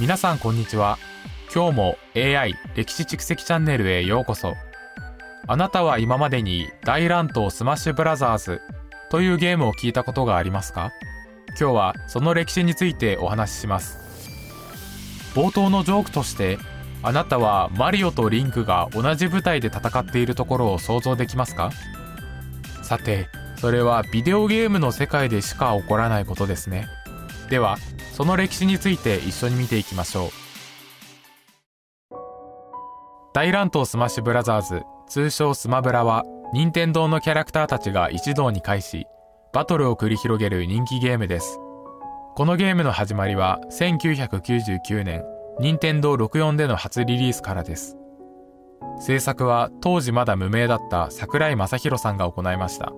皆さんこんにちは。今日も AI 歴史蓄積チャンネルへようこそ。あなたは今までに大乱闘スマッシュブラザーズというゲームを聞いたことがありますか？今日はその歴史についてお話しします。冒頭のジョークとしてあなたはマリオとリンクが同じ舞台で戦っているところを想像できますか？さてそれはビデオゲームの世界でしか起こらないことですね。ではその歴史について一緒に見ていきましょう。大乱闘スマッシュブラザーズ通称スマブラは任天堂のキャラクターたちが一堂に会しバトルを繰り広げる人気ゲームです。このゲームの始まりは1999年任天堂64での初リリースからです。制作は当時まだ無名だった桜井政博さんが行いました。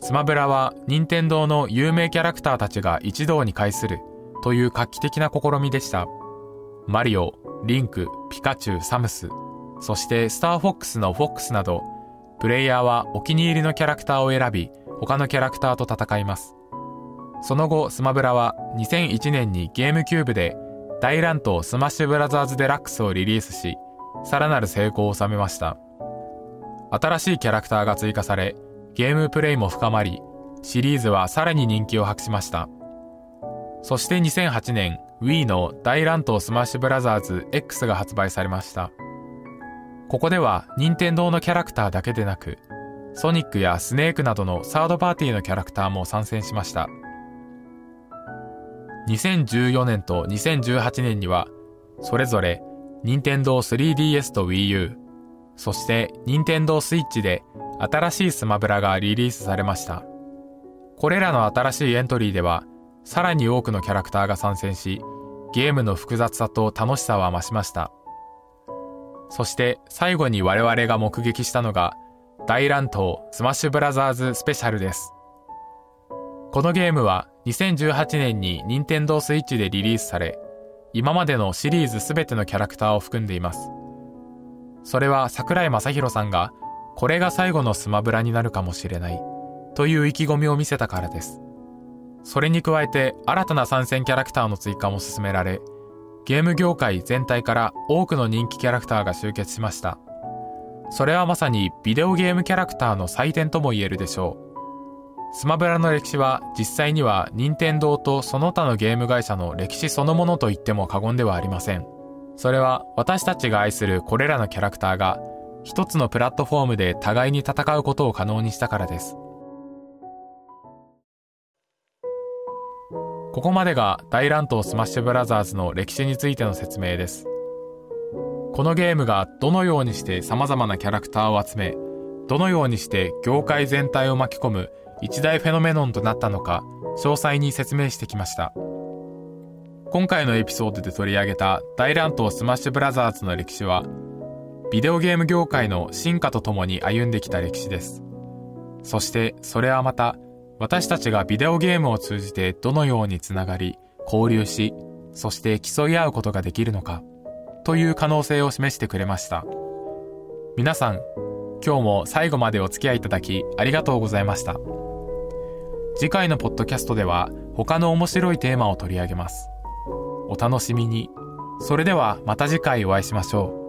スマブラは任天堂の有名キャラクターたちが一堂に会するという画期的な試みでした。マリオ、リンク、ピカチュウ、サムス。そしてスターフォックスのフォックスなどプレイヤーはお気に入りのキャラクターを選び他のキャラクターと戦います。その後スマブラは2001年にゲームキューブで大乱闘スマッシュブラザーズデラックスをリリースしさらなる成功を収めました。新しいキャラクターが追加されゲームプレイも深まりシリーズはさらに人気を博しました。そして2008年 Wii の大乱闘スマッシュブラザーズ X が発売されました。ここでは任天堂のキャラクターだけでなくソニックやスネークなどのサードパーティーのキャラクターも参戦しました。2014年と2018年にはそれぞれ任天堂 3DS と Wii U そして任天堂 Switch で新しいスマブラがリリースされました。これらの新しいエントリーではさらに多くのキャラクターが参戦しゲームの複雑さと楽しさは増しました。そして最後に我々が目撃したのが大乱闘スマッシュブラザーズスペシャルです。このゲームは2018年に任天堂 switch でリリースされ今までのシリーズ全てのキャラクターを含んでいます。それは桜井正宏さんがこれが最後のスマブラになるかもしれないという意気込みを見せたからです。それに加えて新たな参戦キャラクターの追加も進められゲーム業界全体から多くの人気キャラクターが集結しました。それはまさにビデオゲームキャラクターの祭典とも言えるでしょう。スマブラの歴史は実際には任天堂とその他のゲーム会社の歴史そのものと言っても過言ではありません。それは私たちが愛するこれらのキャラクターが一つのプラットフォームで互いに戦うことを可能にしたからです。ここまでが大乱闘スマッシュブラザーズの歴史についての説明です。このゲームがどのようにして様々なキャラクターを集めどのようにして業界全体を巻き込む一大フェノメノンとなったのか詳細に説明してきました。今回のエピソードで取り上げた大乱闘スマッシュブラザーズの歴史はビデオゲーム業界の進化とともに歩んできた歴史ですそしてそれはまた私たちがビデオゲームを通じてどのようにつながり交流しそして競い合うことができるのかという可能性を示してくれました皆さん今日も最後までお付き合いいただきありがとうございました。次回のポッドキャストでは他の面白いテーマを取り上げます。お楽しみに。それではまた次回お会いしましょう。